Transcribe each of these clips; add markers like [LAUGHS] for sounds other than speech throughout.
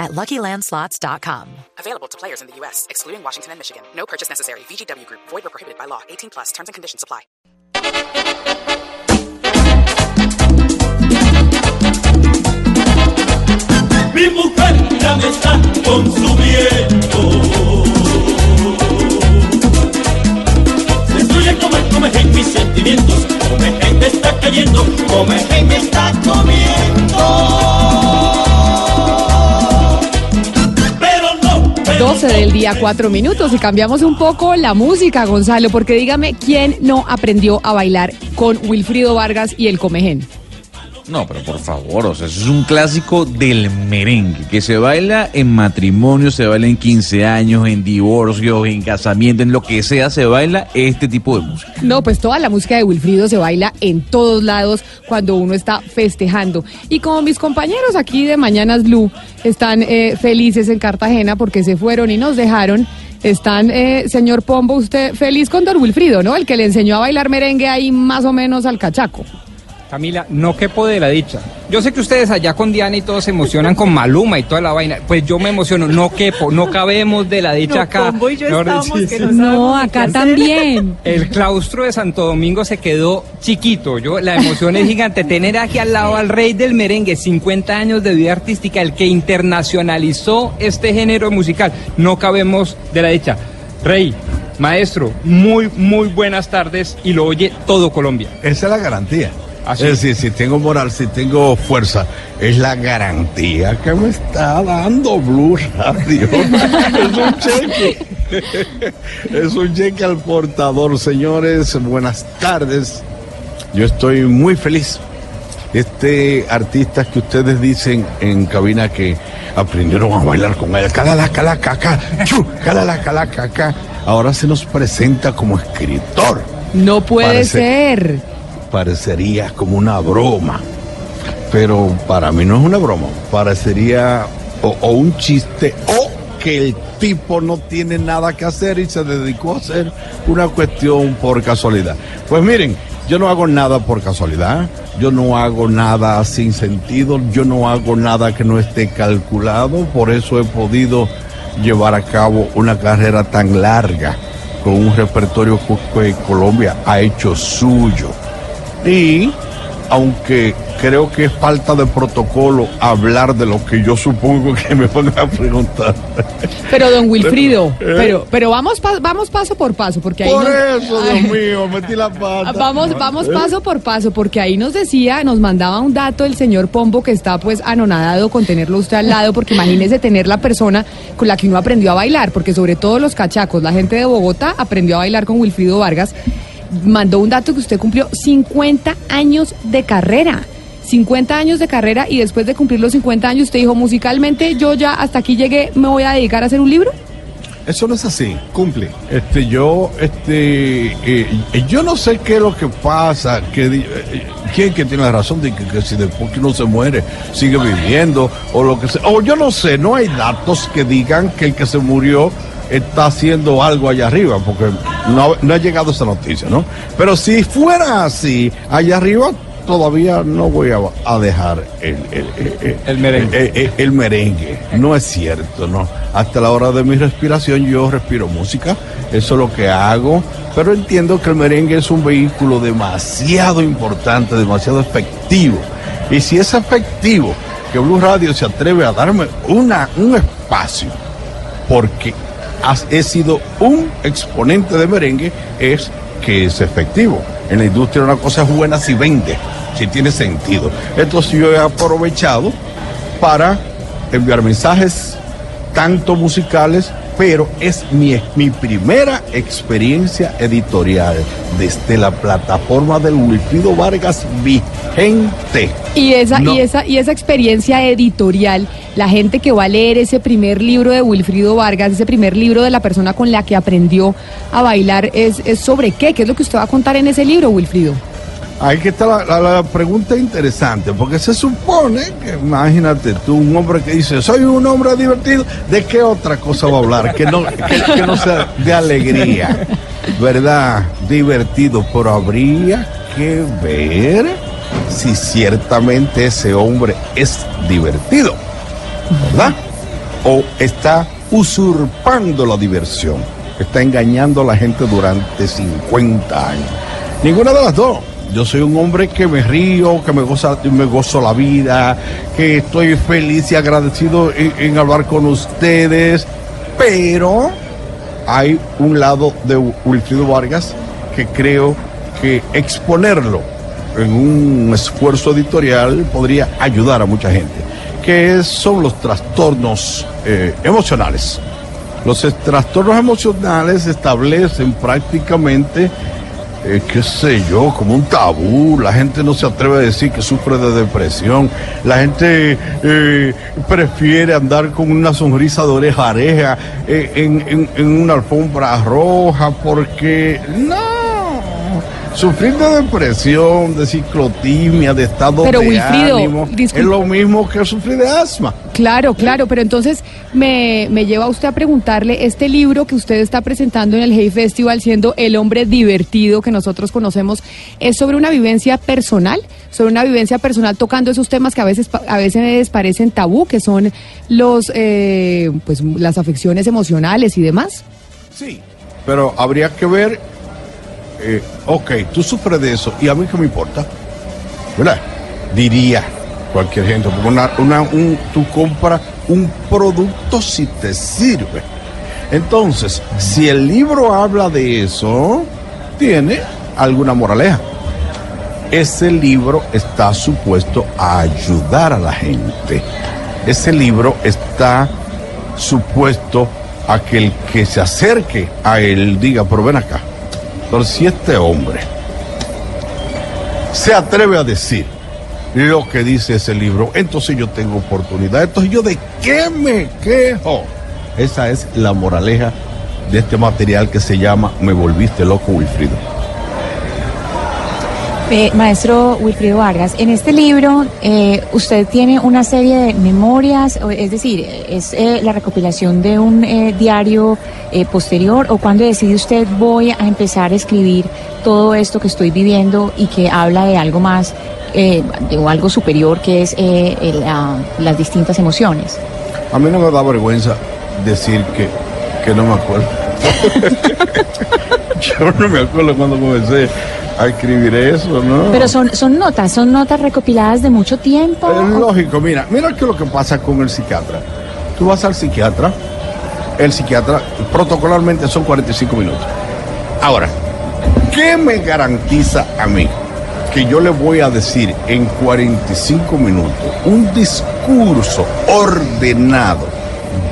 at LuckyLandSlots.com. Available to players in the U.S., excluding Washington and Michigan. No purchase necessary. VGW Group. Void or prohibited by law. 18 plus. Terms and conditions apply. Mi mujer ya me está consumiendo. Destruye, come, come, en mis sentimientos. Come, en me está cayendo. Come, en me está comiendo. 12 del día, 4 minutos y cambiamos un poco la música, Gonzalo, porque dígame quién no aprendió a bailar con Wilfrido Vargas y el Comején. No, pero por favor, o sea, eso es un clásico del merengue, que se baila en matrimonio, se baila en 15 años, en divorcios, en casamiento, en lo que sea, se baila este tipo de música. No, pues toda la música de Wilfrido se baila en todos lados cuando uno está festejando. Y como mis compañeros aquí de Mañanas Blue están eh, felices en Cartagena porque se fueron y nos dejaron, están, eh, señor Pombo, usted feliz con Don Wilfrido, ¿no? El que le enseñó a bailar merengue ahí más o menos al cachaco. Camila, no quepo de la dicha. Yo sé que ustedes allá con Diana y todos se emocionan con Maluma y toda la vaina. Pues yo me emociono, no quepo, no cabemos de la dicha acá. Dicho, No, acá también. El claustro de Santo Domingo se quedó chiquito. Yo, la emoción es gigante. Tener aquí al lado al rey del merengue, 50 años de vida artística, el que internacionalizó este género musical. No cabemos de la dicha. Rey, maestro, muy, muy buenas tardes y lo oye todo Colombia. Esa es la garantía. Así es decir, si tengo moral, si tengo fuerza, es la garantía que me está dando Blue Radio. [LAUGHS] es un cheque. es un cheque al portador, señores. Buenas tardes. Yo estoy muy feliz. Este artista que ustedes dicen en cabina que aprendieron a bailar con él, calala, cala, caca, chu, calala, cala, caca, ahora se nos presenta como escritor. No puede Parece- ser. Parecería como una broma. Pero para mí no es una broma. Parecería o, un chiste o que el tipo no tiene nada que hacer y se dedicó a hacer una cuestión por casualidad. Pues miren, yo no hago nada por casualidad. Yo no hago nada sin sentido. Yo no hago nada que no esté calculado. Por eso he podido llevar a cabo una carrera tan larga con un repertorio que Colombia ha hecho suyo. Y aunque creo que es falta de protocolo hablar de lo que yo supongo que me van a preguntar. Pero don Wilfrido, pero, pero vamos, pa- vamos paso por paso, porque ahí Por nos- eso, Ay. Dios mío, metí la pata. [LAUGHS] Vamos, vamos paso por paso, porque ahí nos decía, nos mandaba un dato el señor Pombo que está pues anonadado con tenerlo usted al lado, porque imagínese tener la persona con la que uno aprendió a bailar, porque sobre todo los cachacos, la gente de Bogotá aprendió a bailar con Wilfrido Vargas. Mandó un dato que usted cumplió 50 años de carrera. 50 años de carrera y después de cumplir los 50 años usted dijo musicalmente yo ya hasta aquí llegué, me voy a dedicar a hacer un libro. Eso no es así, cumple. Este, yo, este, eh, yo no sé qué es lo que pasa, que eh, quién que tiene la razón de que, que si después que uno se muere sigue viviendo o lo que sea, o yo no sé, no hay datos que digan que el que se murió está haciendo algo allá arriba, porque no, no ha llegado esa noticia, ¿no? Pero si fuera así, allá arriba todavía no voy a, a dejar el, el, el- El merengue. el- el- el merengue. No es cierto, ¿no? Hasta la hora de mi respiración yo respiro música, eso es lo que hago, pero entiendo que el merengue es un vehículo demasiado importante, demasiado efectivo. Y si es efectivo que Blue Radio se atreve a darme una, un espacio, porque has- he sido un exponente de merengue, es que es efectivo. En la industria una cosa es buena si vende, si tiene sentido. Entonces yo he aprovechado para enviar mensajes tanto musicales, pero es mi, mi primera experiencia editorial desde la plataforma del Wilfrido Vargas Vista. gente. Y esa, No. y esa, y esa experiencia editorial, la gente que va a leer ese primer libro de Wilfrido Vargas, ese primer libro de la persona con la que aprendió a bailar, es, es sobre qué, qué es lo que usted va a contar en ese libro, Wilfrido. Ahí que está la, la- pregunta interesante, porque se supone que, imagínate tú, un hombre que dice, soy un hombre divertido, ¿de qué otra cosa va a hablar? Que no, que no sea de alegría, ¿verdad? Divertido, pero habría que ver si ciertamente ese hombre es divertido, ¿verdad? O está usurpando la diversión, está engañando a la gente durante 50 años. Ninguna de las dos. Yo soy un hombre que me río, que me, goza, me gozo la vida, que estoy feliz y agradecido en, hablar con ustedes, pero hay un lado de Wilfrido Vargas que creo que exponerlo en un esfuerzo editorial podría ayudar a mucha gente, que son los trastornos eh, emocionales. Los trastornos emocionales establecen prácticamente, eh, qué sé yo, como un tabú. La gente no se atreve a decir que sufre de depresión. La gente eh, prefiere andar con una sonrisa de oreja oreja eh, en una alfombra roja porque no. Sufrir de depresión, de ciclotimia, de estado Pero, de Wilfrido, ánimo, es lo mismo que sufrir de asma. Claro, claro, pero entonces me, me lleva usted a preguntarle, este libro que usted está presentando en el Hey Festival, siendo el hombre divertido que nosotros conocemos, ¿es sobre una vivencia personal? Sobre una vivencia personal tocando esos temas que a veces, pa- a veces parecen tabú, que son los, eh, pues, las afecciones emocionales y demás. Sí, pero habría que ver, eh, ok, tú sufres de eso y a mí qué me importa, ¿verdad? Diría cualquier gente, una, una- un- tú compras un producto si te sirve. Entonces, si el libro habla de eso, tiene alguna moraleja. Ese libro está supuesto a ayudar a la gente. Ese libro está supuesto a que el que se acerque a él diga, pero ven acá, pero si este hombre se atreve a decir lo que dice ese libro, entonces yo tengo oportunidad. Entonces yo de qué me quejo. Esa es la moraleja de este material que se llama Me volviste loco, Wilfrido. Eh, maestro Wilfrido Vargas, en este libro eh, usted tiene una serie de memorias, es decir, es eh, la recopilación de un eh, diario posterior o cuando decide usted voy a empezar a escribir todo esto que estoy viviendo y que habla de algo más de- algo superior que es las distintas emociones. A mí no me da vergüenza decir que, que no me acuerdo. [LAUGHS] Yo no me acuerdo cuando comencé a escribir eso, ¿no? Pero son, son notas, son notas recopiladas de mucho tiempo. Es lógico, mira, mira qué es lo que pasa con el psiquiatra. Tú vas al psiquiatra, el psiquiatra protocolarmente son 45 minutos. Ahora, ¿qué me garantiza a mí que yo le voy a decir en 45 minutos un discurso ordenado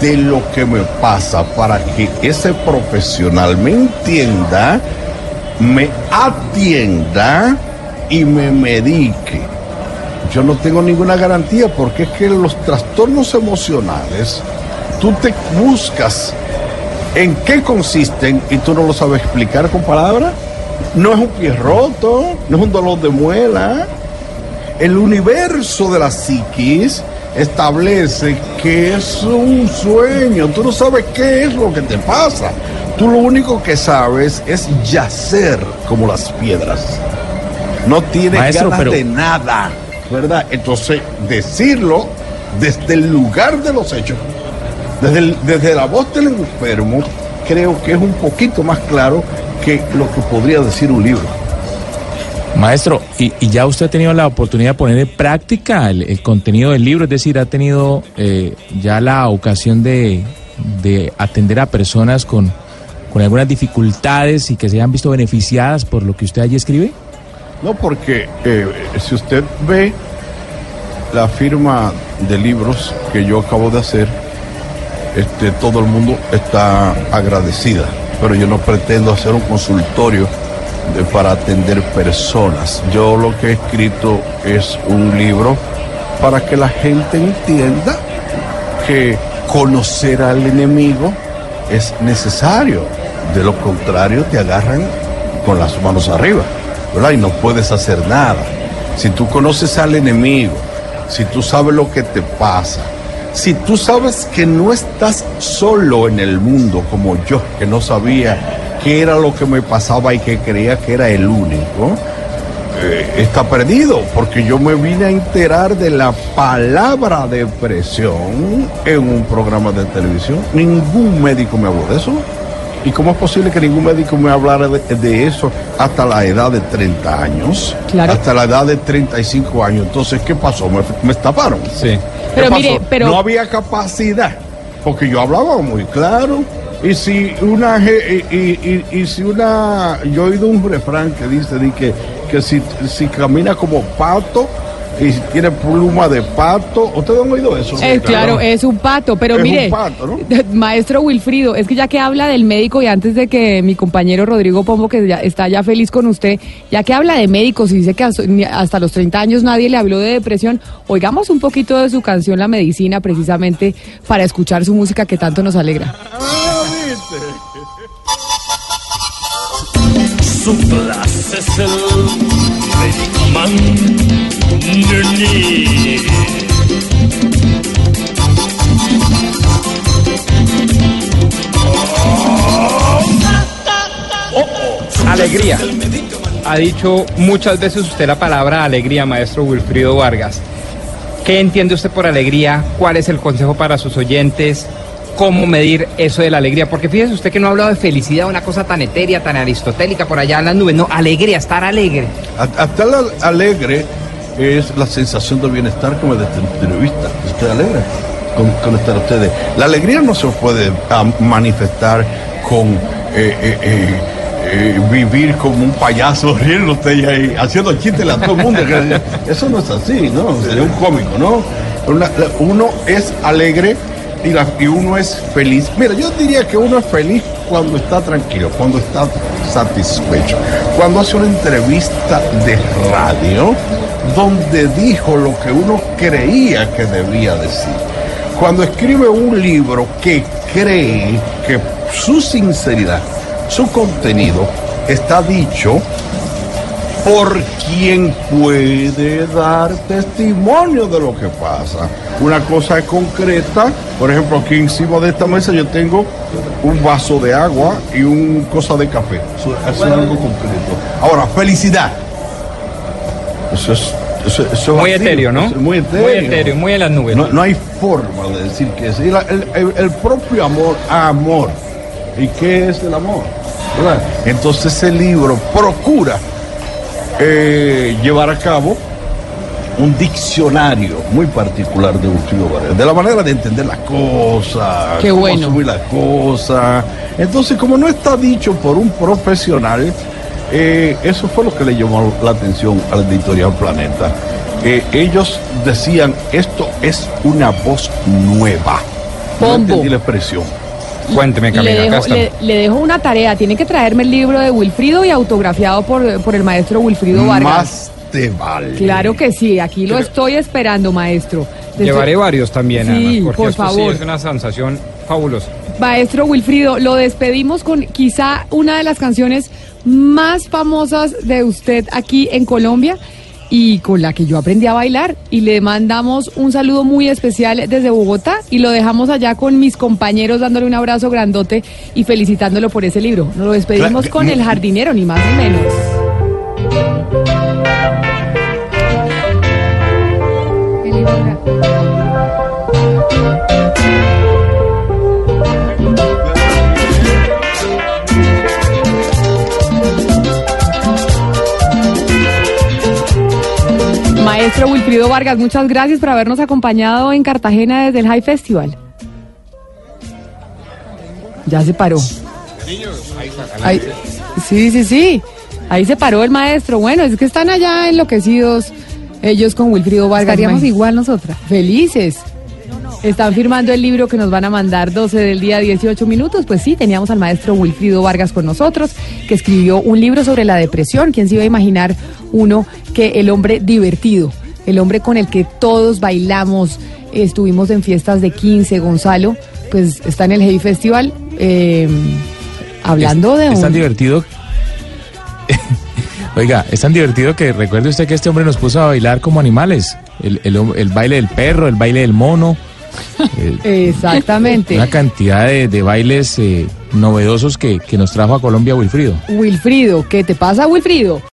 de lo que me pasa para que ese profesional me entienda, me atienda y me medique? Yo no tengo ninguna garantía porque es que los trastornos emocionales, tú te buscas en qué consisten y tú no lo sabes explicar con palabras. No es un pie roto, no es un dolor de muela. El universo de la psiquis establece que es un sueño. Tú no sabes qué es lo que te pasa. Tú lo único que sabes es yacer como las piedras. No tienes Maestro, ganas pero- de nada, ¿verdad? Entonces, decirlo desde el lugar de los hechos, desde, el- desde la voz del enfermo, creo que es un poquito más claro que lo que podría decir un libro. Maestro, ¿y, y ya usted ha tenido la oportunidad de poner en práctica el, el contenido del libro? Es decir, ¿ha tenido eh, ya la ocasión de, de atender a personas con, con algunas dificultades y que se hayan visto beneficiadas por lo que usted allí escribe? No, porque eh, si usted ve la firma de libros que yo acabo de hacer, este, todo el mundo está agradecida, pero yo no pretendo hacer un consultorio para atender personas. Yo lo que he escrito es un libro para que la gente entienda que conocer al enemigo es necesario. De lo contrario, te agarran con las manos arriba, ¿verdad? Y no puedes hacer nada. Si tú conoces al enemigo, si tú sabes lo que te pasa, si tú sabes que no estás solo en el mundo como yo, que no sabía qué era lo que me pasaba y que creía que era el único, eh, está perdido, porque yo me vine a enterar de la palabra depresión en un programa de televisión. Ningún médico me habló de eso. ¿Y cómo es posible que ningún médico me hablara de, de eso hasta la edad de 30 años? Claro. Hasta la edad de 35 años. Entonces, ¿qué pasó? Me, me estafaron. Sí. ¿Qué Pero pasó? mire, pero- No había capacidad, porque yo hablaba muy claro. Y si una y, y- y- y si una yo he oído un refrán que dice di que, que si, si camina como pato y si tiene pluma de pato, ¿ustedes han oído eso? Eh, claro, es un pato, pero Es un mire, pato, ¿no? [LAUGHS] maestro Wilfrido, es que ya que habla del médico y antes de que mi compañero Rodrigo Pombo, que ya está ya feliz con usted, ya que habla de médicos y dice que hasta, los 30 años nadie le habló de depresión, oigamos un poquito de su canción La Medicina precisamente para escuchar su música que tanto nos alegra. Su clase es el Alegría. Ha dicho muchas veces usted la palabra alegría, maestro Wilfrido Vargas. ¿Qué entiende usted por alegría? ¿Cuál es el consejo para sus oyentes? ¿Cómo medir eso de la alegría? Porque fíjese usted que no ha hablado de felicidad, una cosa tan etérea, tan aristotélica por allá en las nubes. No, alegría, estar alegre. A- Estar al- alegre es la sensación de bienestar que me da esta entrevista. Estoy alegre con, con estar ustedes. La alegría no se puede ah, manifestar con eh, eh, eh, eh, vivir como un payaso [LAUGHS] riendo usted y ahí, haciendo chistes a todo el mundo. [LAUGHS] Eso no es así, ¿no? Sería un cómico, ¿no? Una- uno es alegre y, uno es feliz. Mira, yo diría que uno es feliz cuando está tranquilo, cuando está satisfecho, cuando hace una entrevista de radio donde dijo lo que uno creía que debía decir. Cuando escribe un libro que cree que su sinceridad, su contenido está dicho por quien puede dar testimonio de lo que pasa. Una cosa es concreta, por ejemplo, aquí encima de esta mesa yo tengo un vaso de agua y un cosa de café. Eso, es algo concreto. Ahora, felicidad. Eso es... Eso, eso Muy así, etéreo, ¿no? muy etéreo. Muy etéreo, muy en las nubes. No, no hay forma de decir que es. El, el- el propio amor, amor. ¿Y qué es el amor? ¿Verdad? Entonces ese libro procura eh, llevar a cabo un diccionario muy particular de Wilfrido Vargas, de la manera de entender las cosas, Qué cómo bueno. asumir las cosas. Entonces, como no está dicho por un profesional, eh, eso fue lo que le llamó la atención al editorial Planeta. Eh, ellos decían, esto es una voz nueva. No Pombo. entendí la expresión. Cuénteme, Le Camila, acá dejo, le, le dejo una tarea, tiene que traerme el libro de Wilfrido y autografiado por, por el maestro Wilfrido Vargas. Más te vale. Claro que sí, aquí lo estoy esperando, maestro. Desde- Llevaré varios también, Sí, Ana, porque por esto sí favor. es una sensación fabulosa. Maestro Wilfrido, lo despedimos con quizá una de las canciones más famosas de usted aquí en Colombia y con la que yo aprendí a bailar. Y le mandamos un saludo muy especial desde Bogotá y lo dejamos allá con mis compañeros dándole un abrazo grandote y felicitándolo por ese libro. Nos lo despedimos con El Jardinero, ni más ni menos. Maestro Wilfrido Vargas, muchas gracias por habernos acompañado en Cartagena desde el High Festival. Ya se paró. Ahí- sí, sí, sí. Ahí se paró el maestro. Bueno, es que están allá enloquecidos ellos con Wilfrido Vargas. Estaríamos igual nosotras. Felices. Están firmando el libro que nos van a mandar 12 del día 18 minutos. Pues sí, teníamos al maestro Wilfrido Vargas con nosotros, que escribió un libro sobre la depresión. ¿Quién se iba a imaginar uno que el hombre divertido, el hombre con el que todos bailamos, estuvimos en fiestas de 15, Gonzalo, pues está en el Heavy Festival eh, hablando es, de Es tan un... divertido. [LAUGHS] Oiga, es tan divertido que recuerde usted que este hombre nos puso a bailar como animales. El, el baile del perro, el baile del mono. Eh, Exactamente. una cantidad de, de bailes eh, novedosos que, que nos trajo a Colombia Wilfrido. Wilfrido, ¿qué te pasa, Wilfrido?